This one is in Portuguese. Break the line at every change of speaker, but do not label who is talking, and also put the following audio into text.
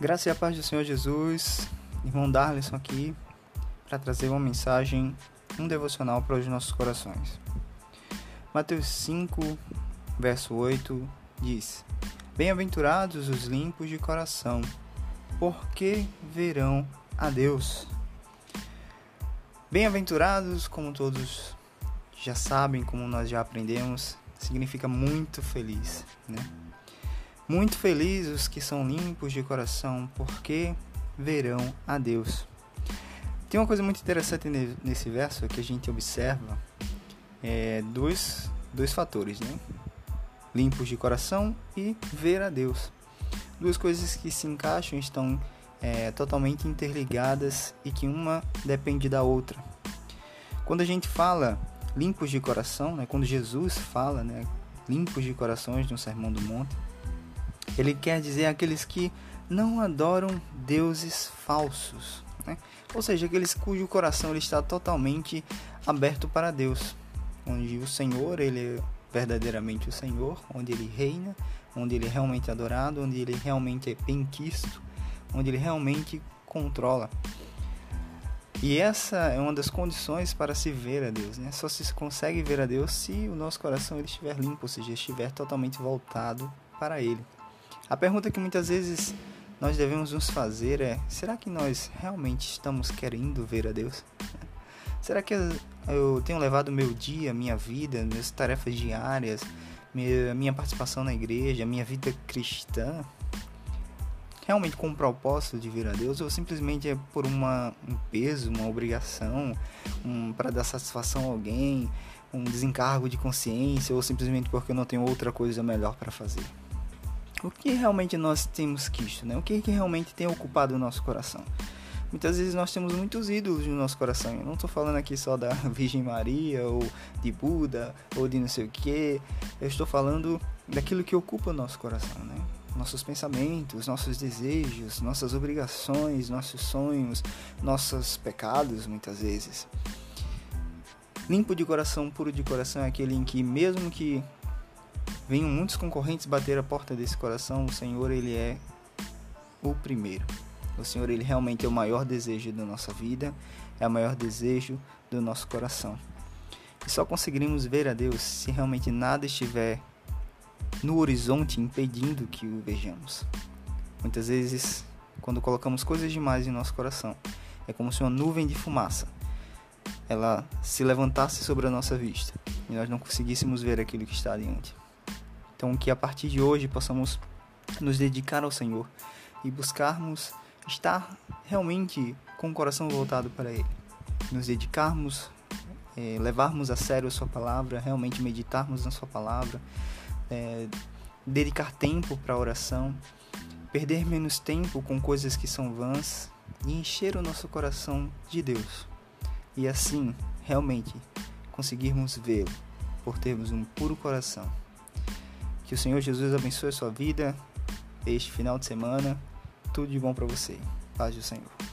Graça e a paz do Senhor Jesus, irmão Darlison aqui, para trazer uma mensagem, um devocional para os nossos corações. Mateus 5, verso 8 diz: Bem-aventurados os limpos de coração, porque verão a Deus. Bem-aventurados, como todos já sabem, como nós já aprendemos, significa muito feliz, né? Muito felizes os que são limpos de coração, porque verão a Deus. Tem uma coisa muito interessante nesse verso que a gente observa é, dois, dois fatores, né? Limpos de coração e ver a Deus. Duas coisas que se encaixam estão é, totalmente interligadas e que uma depende da outra. Quando a gente fala limpos de coração, né, quando Jesus fala, né, limpos de corações no Sermão do Monte, ele quer dizer aqueles que não adoram deuses falsos, né? ou seja, aqueles cujo coração ele está totalmente aberto para Deus, onde o Senhor ele é verdadeiramente o Senhor, onde ele reina, onde ele é realmente adorado, onde ele realmente é benquisto, onde ele realmente controla. E essa é uma das condições para se ver a Deus, né? Só se consegue ver a Deus se o nosso coração ele estiver limpo, ou seja, estiver totalmente voltado para Ele. A pergunta que muitas vezes nós devemos nos fazer é: será que nós realmente estamos querendo ver a Deus? Será que eu tenho levado meu dia, minha vida, minhas tarefas diárias, minha participação na igreja, minha vida cristã realmente com o propósito de ver a Deus ou simplesmente é por uma, um peso, uma obrigação, um, para dar satisfação a alguém, um desencargo de consciência ou simplesmente porque eu não tenho outra coisa melhor para fazer? O que realmente nós temos quisto, né? O que, que realmente tem ocupado o nosso coração? Muitas vezes nós temos muitos ídolos no nosso coração. Eu não estou falando aqui só da Virgem Maria, ou de Buda, ou de não sei o que. Eu estou falando daquilo que ocupa o nosso coração, né? Nossos pensamentos, nossos desejos, nossas obrigações, nossos sonhos, nossos pecados, muitas vezes. Limpo de coração, puro de coração é aquele em que, mesmo que venham muitos concorrentes bater a porta desse coração, o Senhor ele é o primeiro. O Senhor ele realmente é o maior desejo da nossa vida, é o maior desejo do nosso coração. E só conseguiremos ver a Deus se realmente nada estiver no horizonte impedindo que o vejamos. Muitas vezes, quando colocamos coisas demais em nosso coração, é como se uma nuvem de fumaça ela se levantasse sobre a nossa vista e nós não conseguíssemos ver aquilo que está adiante. Então, que a partir de hoje possamos nos dedicar ao Senhor e buscarmos estar realmente com o coração voltado para Ele. Nos dedicarmos, é, levarmos a sério a Sua palavra, realmente meditarmos na Sua palavra, é, dedicar tempo para a oração, perder menos tempo com coisas que são vãs e encher o nosso coração de Deus. E assim, realmente, conseguirmos vê-lo por termos um puro coração. Que o Senhor Jesus abençoe a sua vida este final de semana. Tudo de bom para você. Paz do Senhor.